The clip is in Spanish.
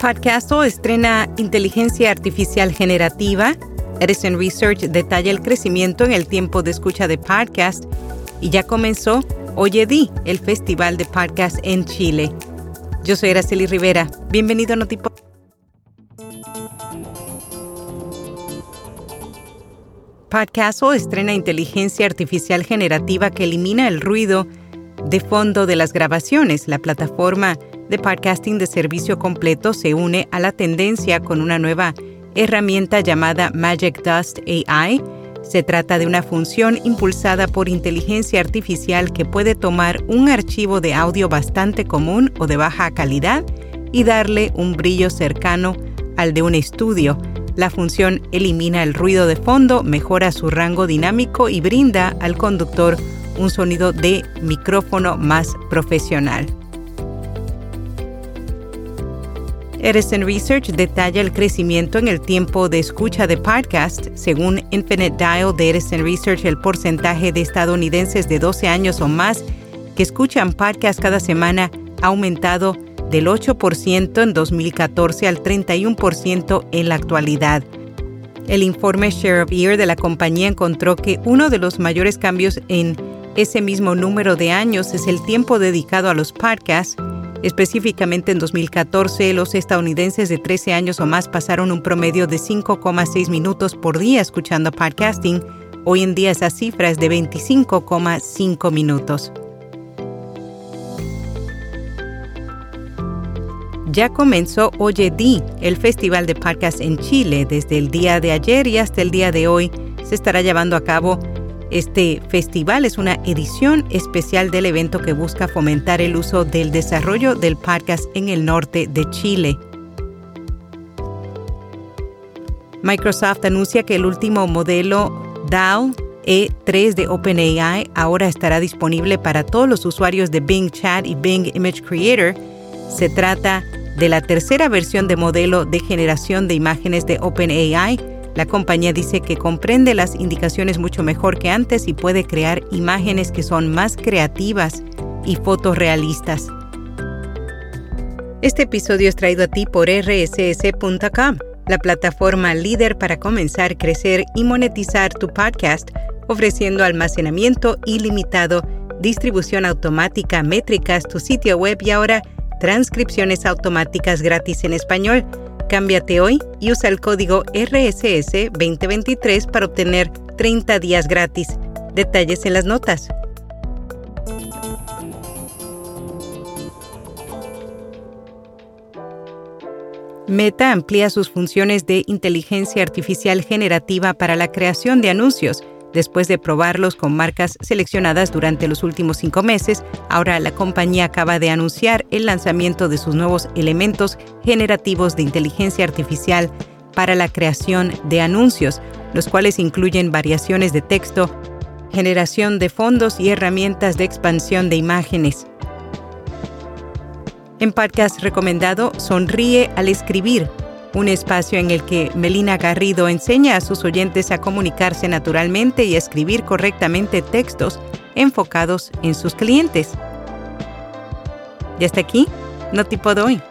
Podcasto estrena inteligencia artificial generativa. Edison Research detalla el crecimiento en el tiempo de escucha de podcast y ya comenzó Oye Di, el festival de podcast en Chile. Yo soy Araceli Rivera. Bienvenido a Notipod. Podcasto estrena inteligencia artificial generativa que elimina el ruido de fondo de las grabaciones. La plataforma de podcasting de servicio completo se une a la tendencia con una nueva herramienta llamada Magic Dust AI. Se trata de una función impulsada por inteligencia artificial que puede tomar un archivo de audio bastante común o de baja calidad y darle un brillo cercano al de un estudio. La función elimina el ruido de fondo, mejora su rango dinámico y brinda al conductor un sonido de micrófono más profesional. Edison Research detalla el crecimiento en el tiempo de escucha de podcast. Según Infinite Dial de Edison Research, el porcentaje de estadounidenses de 12 años o más que escuchan podcast cada semana ha aumentado del 8% en 2014 al 31% en la actualidad. El informe Share of Ear de la compañía encontró que uno de los mayores cambios en ese mismo número de años es el tiempo dedicado a los podcasts Específicamente en 2014, los estadounidenses de 13 años o más pasaron un promedio de 5,6 minutos por día escuchando podcasting. Hoy en día esa cifra es de 25,5 minutos. Ya comenzó Oye Di, el festival de podcast en Chile. Desde el día de ayer y hasta el día de hoy se estará llevando a cabo este festival es una edición especial del evento que busca fomentar el uso del desarrollo del podcast en el norte de Chile. Microsoft anuncia que el último modelo DAO E3 de OpenAI ahora estará disponible para todos los usuarios de Bing Chat y Bing Image Creator. Se trata de la tercera versión de modelo de generación de imágenes de OpenAI la compañía dice que comprende las indicaciones mucho mejor que antes y puede crear imágenes que son más creativas y fotorrealistas. Este episodio es traído a ti por rss.com, la plataforma líder para comenzar, crecer y monetizar tu podcast, ofreciendo almacenamiento ilimitado, distribución automática, métricas, tu sitio web y ahora transcripciones automáticas gratis en español. Cámbiate hoy y usa el código RSS 2023 para obtener 30 días gratis. Detalles en las notas. Meta amplía sus funciones de inteligencia artificial generativa para la creación de anuncios Después de probarlos con marcas seleccionadas durante los últimos cinco meses, ahora la compañía acaba de anunciar el lanzamiento de sus nuevos elementos generativos de inteligencia artificial para la creación de anuncios, los cuales incluyen variaciones de texto, generación de fondos y herramientas de expansión de imágenes. En podcast recomendado, sonríe al escribir un espacio en el que Melina Garrido enseña a sus oyentes a comunicarse naturalmente y a escribir correctamente textos enfocados en sus clientes. Y hasta aquí, no tipo de hoy.